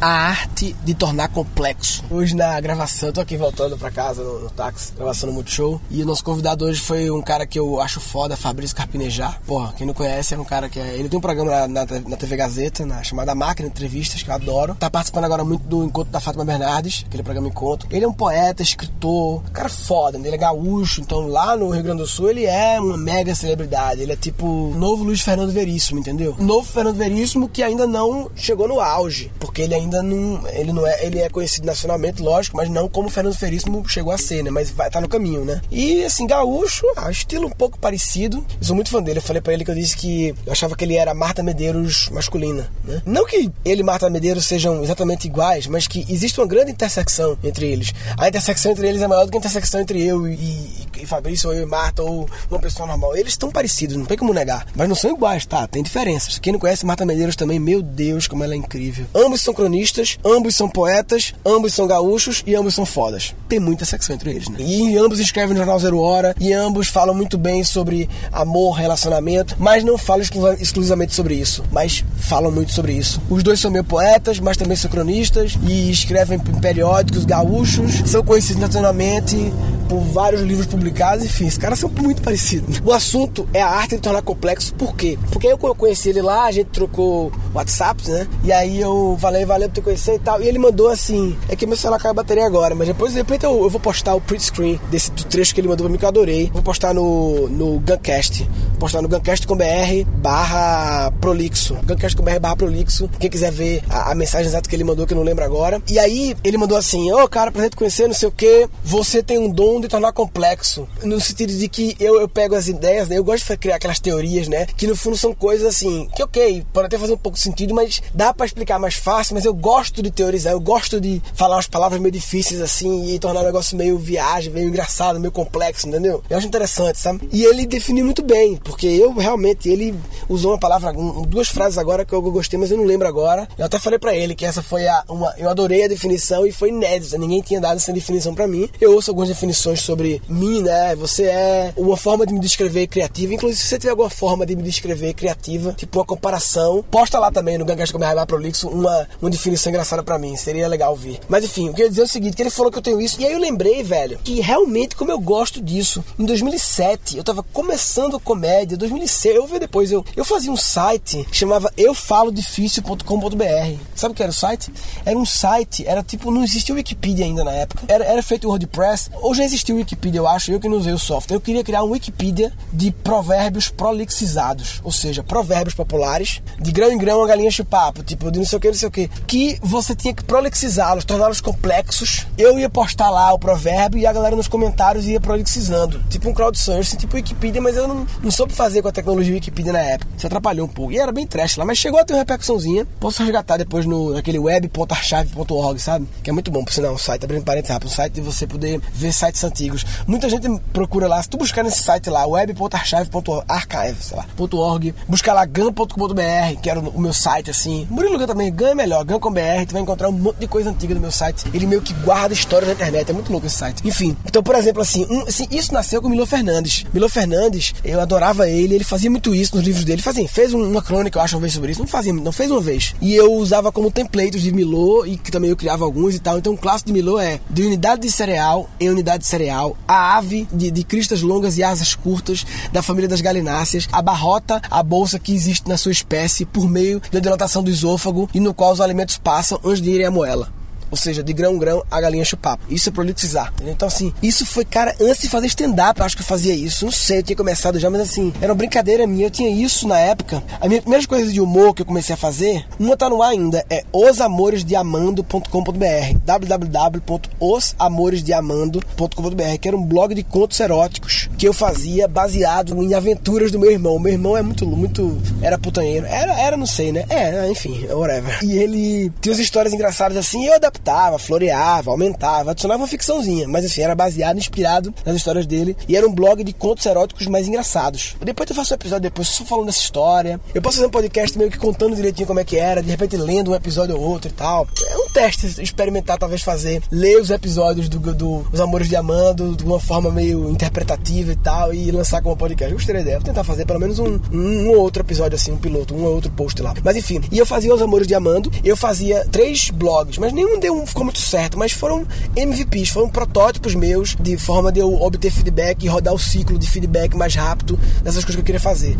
A arte de tornar complexo. Hoje na gravação, eu tô aqui voltando pra casa no, no táxi, gravação no Multishow. E o nosso convidado hoje foi um cara que eu acho foda, Fabrício Carpinejar. Porra, quem não conhece é um cara que é. Ele tem um programa na, na, na TV Gazeta, na chamada Máquina Entrevistas, que eu adoro. Tá participando agora muito do Encontro da Fátima Bernardes, aquele programa Encontro. Ele é um poeta, escritor, cara foda, né? ele é gaúcho, então lá no Rio Grande do Sul ele é uma mega celebridade. Ele é tipo novo Luiz Fernando Veríssimo, entendeu? Novo Fernando Veríssimo que ainda não chegou no auge, porque ele ainda não, ele não é, ele é conhecido nacionalmente, lógico, mas não como Fernando Veríssimo chegou a ser, né? Mas vai tá no caminho, né? E assim, gaúcho, ah, estilo um pouco parecido. Eu sou muito fã dele. Eu falei para ele que eu disse que eu achava que ele era Marta Medeiros masculina, né? Não que ele e Marta Medeiros sejam exatamente iguais, mas que existe uma grande intersecção entre eles. A intersecção entre eles é maior do que a intersecção entre eu e, e, e Fabrício, ou eu e Marta, ou uma pessoa normal. Eles estão parecidos, não tem como negar. Mas não são iguais, tá? Tem diferenças. Quem não conhece Marta Medeiros também, meu Deus, como ela é incrível. Ambos são cronistas, ambos são poetas, ambos são gaúchos e ambos são fodas. Tem muita secção entre eles, né? E ambos escrevem no Jornal Zero Hora, e ambos falam muito bem sobre amor, relacionamento, mas não falam exclusivamente sobre isso, mas falam muito sobre isso. Os dois são meio poetas, mas também são cronistas e escrevem em periódicos gaúchos, são conhecidos nacionalmente por vários livros publicados, enfim, os caras são muito parecidos. O assunto é a arte de tornar complexo, por quê? Porque eu conheci ele lá, a gente trocou WhatsApp, né? E aí eu falei, valeu por te conhecer e tal. E ele mandou assim: é que meu celular caiu a bateria agora, mas depois, depois eu, eu vou postar o print screen desse trecho que ele mandou pra mim que eu adorei. Vou postar no, no Guncast. Postar no Guncast.com.br barra prolixo. Guncast.com.br barra prolixo. Quem quiser ver a, a, mensagem exata que ele mandou, que eu não lembro agora. E aí ele mandou assim: Ô oh, cara, prazer te conhecer, não sei o que. Você tem um dom de tornar complexo. No sentido de que eu, eu pego as ideias, né? Eu gosto de criar aquelas teorias, né? Que no fundo são coisas assim, que ok, pode até fazer um pouco de sentido, mas dá para explicar mais fácil. Mas eu gosto de teorizar, eu gosto de falar umas palavras meio difíceis assim e tornar o negócio meio viagem, meio engraçado, meio complexo, entendeu? Eu acho interessante, sabe? E ele definiu muito bem, porque eu realmente, ele usou uma palavra, duas frases agora que eu gostei, mas eu não lembro agora. Eu até falei para ele que essa foi a, uma, eu adorei a definição e foi inédita, ninguém tinha dado essa definição para mim. Eu ouço algumas definições sobre mim, né? Você é uma forma de me descrever criativa, inclusive se você tiver alguma forma de me descrever criativa, tipo uma comparação, posta lá também no Gangas Comer Prolixo uma, uma definição engraçada para mim, seria legal ver. Mas enfim, o que eu ia dizer é o seguinte, que ele falou que eu tenho isso, e aí eu lembrei, velho, que realmente como eu gosto disso. Em 2007, eu tava começando comédia, 2006, eu ver depois, eu, eu fazia um site que chamava eufalodifícil.com.br. Sabe o que era o site? Era um site, era tipo, não existia Wikipedia ainda na época, era, era feito o WordPress, ou já existia o Wikipedia, eu acho, eu que não usei o software. Eu queria criar um Wikipedia de provérbios prolixizados, ou seja, provérbios populares, de grão em grão a galinha chupapo, tipo, de não sei o que, não sei o que, que você tinha que prolixizá-los, torná-los complexos. Eu ia postar lá o provérbio e a galera nos comentários ia prolixizando, tipo um crowdsourcing, tipo Wikipedia, mas eu não, não soube fazer com a tecnologia Wikipedia na época. Isso atrapalhou um pouco. E era bem trash lá, mas chegou a ter uma repercussãozinha. Posso resgatar depois no, naquele web.archive.org, sabe? Que é muito bom, por sinal, um site, abrindo parênteses rápido, um site de você poder ver sites antigos. Muita gente procura lá, se tu buscar nesse site lá, web.archive.archive, sei lá, .org, buscar lá gan.com.br, que era o meu site, assim. Murilo Gan também, Gan é melhor, gan.com.br, tu vai encontrar um monte de coisa antiga no meu site. Ele meio que guarda histórias na internet, é muito louco esse site. Enfim, então, por exemplo, assim, um, assim isso nasceu com Milo Fernandes. Milo Fernandes, eu adorava ele, ele fazia muito isso nos livros dele. Fazia, fez uma crônica, eu acho, uma vez sobre isso. Não fazia, não fez uma vez. E eu usava como templates de Milo, e que também eu criava alguns e tal. Então, o clássico de Milo é de unidade de cereal em unidade de cereal, a ave de, de cristas longas e asas curtas da família das galináceas, a barrota, a bolsa que existe na sua espécie por meio da dilatação do esôfago e no qual os alimentos passam antes de irem à moela. Ou seja, de grão grão a galinha chupapo. Isso é prolixizar. Entendeu? Então, assim, isso foi, cara, antes de fazer stand-up, acho que eu fazia isso. Não sei, eu tinha começado já, mas assim, era uma brincadeira minha. Eu tinha isso na época. A minha primeira coisa de humor que eu comecei a fazer, uma tá no ar ainda, é osamoresdeamando.com.br www.osamoresdeamando.com.br que era um blog de contos eróticos que eu fazia baseado em aventuras do meu irmão. Meu irmão é muito, muito, era putanheiro. Era, era, não sei, né? É, enfim, whatever. E ele tinha umas histórias engraçadas assim, eu adaptava adaptava, floreava, aumentava, adicionava uma ficçãozinha, mas assim, era baseado, inspirado nas histórias dele e era um blog de contos eróticos mais engraçados. Depois eu faço um episódio depois só falando dessa história. Eu posso fazer um podcast meio que contando direitinho como é que era, de repente lendo um episódio ou outro e tal. É um teste, experimentar, talvez fazer, ler os episódios do, do Os Amores de Amando de uma forma meio interpretativa e tal, e lançar como podcast. Eu gostaria de tentar fazer pelo menos um, um, um outro episódio assim, um piloto, um outro post lá. Mas enfim, e eu fazia Os Amores de Amando, eu fazia três blogs, mas nenhum deu, ficou muito certo, mas foram MVPs, foram protótipos meus de forma de eu obter feedback e rodar o ciclo de feedback mais rápido dessas coisas que eu queria fazer.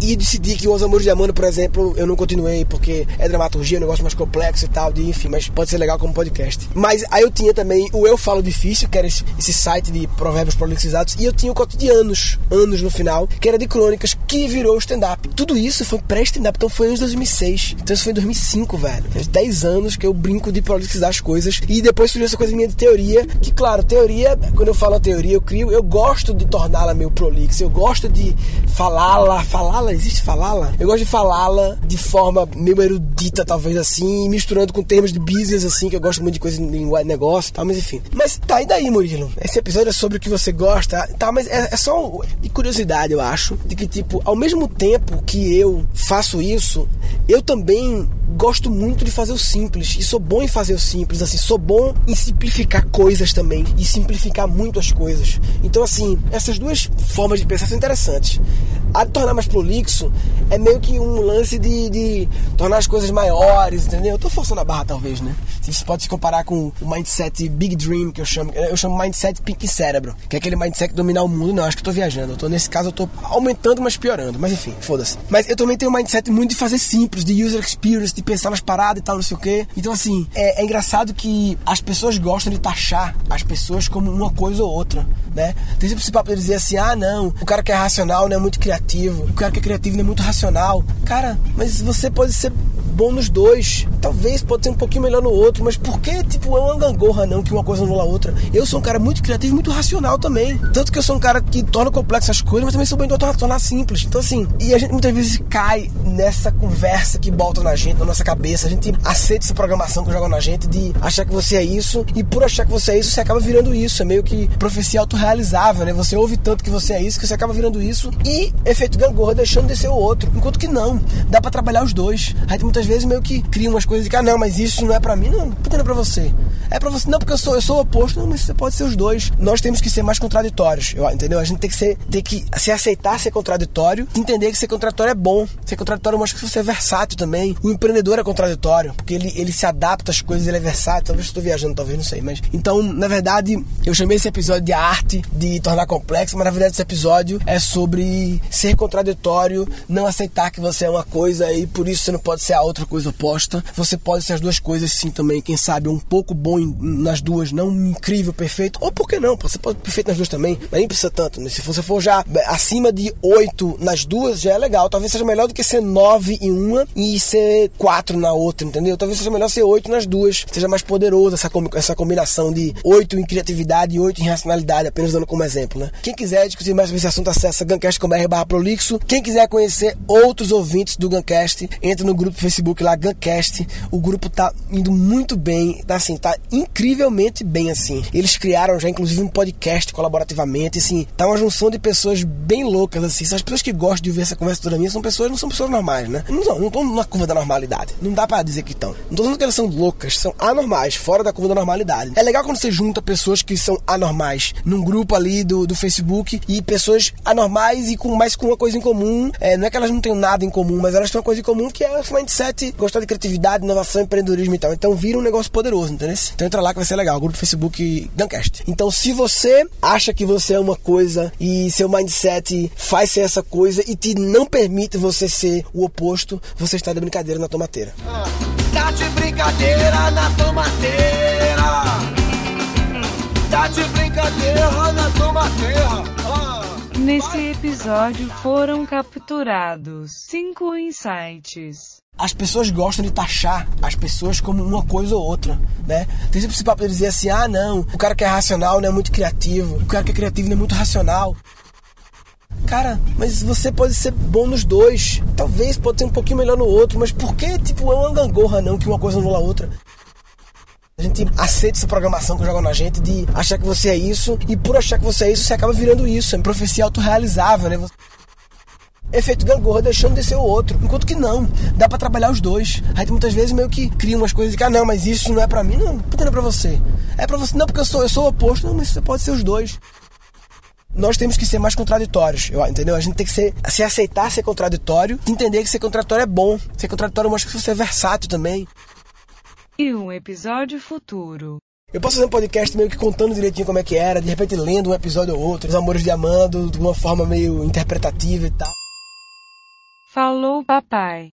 E, e decidi que Os Amores de Amando, por exemplo, eu não continuei porque é dramaturgia, é um negócio mais complexo e tal, de, enfim, mas pode ser legal como podcast. Mas aí eu tinha também o Eu Falo Difícil, que era esse, esse site de provérbios prolixizados, e eu tinha o Cotidianos, anos no final, que era de crônicas, que virou stand-up. Tudo isso foi pré-stand-up, então foi em 2006. Então isso foi em 2005, velho. Faz 10 anos que eu brinco de prolixizar as coisas. E depois surgiu essa coisa minha de teoria, que claro, teoria, quando eu falo teoria, eu crio, eu gosto de torná-la meio prolixa, eu gosto de falá-la, falá-la, existe falá-la? Eu gosto de falá-la de forma meio erudita, talvez assim, misturando com termos de business, assim, que eu gosto muito de coisa em negócio e tal, mas enfim. Mas tá, e daí, Murilo? Esse episódio é sobre o que você gosta, tá, mas é, é só de curiosidade, eu acho, de que, tipo, ao mesmo tempo que eu faço isso, eu também gosto muito de fazer o simples e sou bom em fazer o simples, assim, sou bom em simplificar coisas também e simplificar muito as coisas. Então, assim, essas duas formas de pensar são interessantes. A de tornar mais prolixo é meio que um lance de, de tornar as coisas maiores, entendeu? Eu tô forçando a barra, talvez, né? Isso pode se comparar com o mindset Big Dream, que eu chamo. Eu chamo mindset Pink Cérebro, que é aquele mindset dominar o mundo. Não, acho que eu tô viajando. Eu tô, nesse caso, eu tô aumentando, mas piorando. Mas enfim, foda-se. Mas eu também tenho um mindset muito de fazer simples, de user experience, de pensar nas paradas e tal, não sei o quê. Então, assim, é, é engraçado que as pessoas gostam de taxar as pessoas como uma coisa ou outra, né? Tem sempre esse papo de dizer assim: ah, não, o cara que é racional não é muito criativo, o cara que é criativo não é muito racional. Cara, mas você pode ser bom nos dois. Talvez pode ser um pouquinho melhor no outro, mas por que, tipo, é uma gangorra não que uma coisa anula a outra? Eu sou um cara muito criativo muito racional também. Tanto que eu sou um cara que torna complexas as coisas, mas também sou bem de tornar, tornar simples. Então, assim, e a gente muitas vezes cai nessa conversa que volta na gente, na nossa cabeça. A gente aceita essa programação que jogam na gente de achar que você é isso, e por achar que você é isso, você acaba virando isso. É meio que profecia autorrealizável, né? Você ouve tanto que você é isso, que você acaba virando isso, e efeito gangorra deixando de ser o outro. Enquanto que não, dá para trabalhar os dois. A gente muitas vezes meio que cria umas coisas de ah, não, mas isso não é para mim, não, que não é pra você? É pra você, não, porque eu sou, eu sou o oposto, não, mas você pode ser os dois. Nós temos que ser mais contraditórios, entendeu? A gente tem que ser, tem que se aceitar ser contraditório, entender que ser contraditório é bom. Ser contraditório mostra que você é versátil também. O empreendedor é contraditório, porque ele, ele se adapta às coisas, ele é versátil. Talvez eu estou viajando, talvez, não sei, mas. Então, na verdade, eu chamei esse episódio de arte de tornar complexo, mas na verdade esse episódio é sobre ser contraditório, não aceitar que você é uma coisa e por isso você não pode ser a outra coisa oposta. Você pode ser as duas coisas sim também, quem sabe um pouco bom nas duas, não incrível, perfeito. Ou por que não? Você pode ser perfeito nas duas também, mas nem precisa tanto. Né? Se você for já acima de oito nas duas, já é legal. Talvez seja melhor do que ser nove em uma e ser quatro na outra, entendeu? Talvez seja melhor ser oito nas duas. Seja mais poderoso essa, essa combinação de oito em criatividade e oito em racionalidade, apenas dando como exemplo, né? Quem quiser discutir mais sobre esse assunto, acessa gancast.com.br barra prolixo. Quem quiser conhecer outros ouvintes do Gancast, entra no grupo Facebook lá, Gancast. O grupo tá indo muito bem, tá assim, tá incrivelmente bem assim. Eles criaram já inclusive um podcast colaborativamente, assim, tá uma junção de pessoas bem loucas assim. As pessoas que gostam de ouvir essa conversa toda minha são pessoas, não são pessoas normais, né? Não não estão na curva da normalidade. Não dá para dizer que estão. Não tô dizendo que elas são loucas, são anormais, fora da curva da normalidade. É legal quando você junta pessoas que são anormais num grupo ali do, do Facebook e pessoas anormais e com mais com uma coisa em comum. É, não é que elas não tenham nada em comum, mas elas têm uma coisa em comum que é o mindset, gostar de criatividade, inovação, empreendedorismo e tal. Então vira um negócio poderoso, entendeu? Então entra lá que vai ser legal, grupo Facebook Guncast. Então se você acha que você é uma coisa e seu mindset faz ser essa coisa e te não permite você ser o oposto, você está de brincadeira na tomateira. Ah, tá de brincadeira na tomateira. Tá de brincadeira na tomateira. Ah. Nesse episódio foram capturados cinco insights. As pessoas gostam de taxar as pessoas como uma coisa ou outra, né? Tem sempre esse papo de dizer assim, ah não, o cara que é racional não é muito criativo, o cara que é criativo não é muito racional. Cara, mas você pode ser bom nos dois. Talvez pode ser um pouquinho melhor no outro, mas por que, tipo, é uma gangorra não que uma coisa anula a outra? A gente aceita essa programação que jogam na gente de achar que você é isso, e por achar que você é isso, você acaba virando isso. É profecia autorrealizável, né? Efeito gangorra deixando de ser o outro. Enquanto que não, dá para trabalhar os dois. Aí muitas vezes meio que cria umas coisas que, ah, não, mas isso não é para mim. Não, por que não é pra você? É pra você, não, porque eu sou, eu sou o oposto. Não, mas você pode ser os dois nós temos que ser mais contraditórios, entendeu? A gente tem que ser, se aceitar ser contraditório, entender que ser contraditório é bom. Ser contraditório mostra que você é versátil também. E um episódio futuro. Eu posso fazer um podcast meio que contando direitinho como é que era, de repente lendo um episódio ou outro, os amores de Amando, de uma forma meio interpretativa e tal. Falou, papai.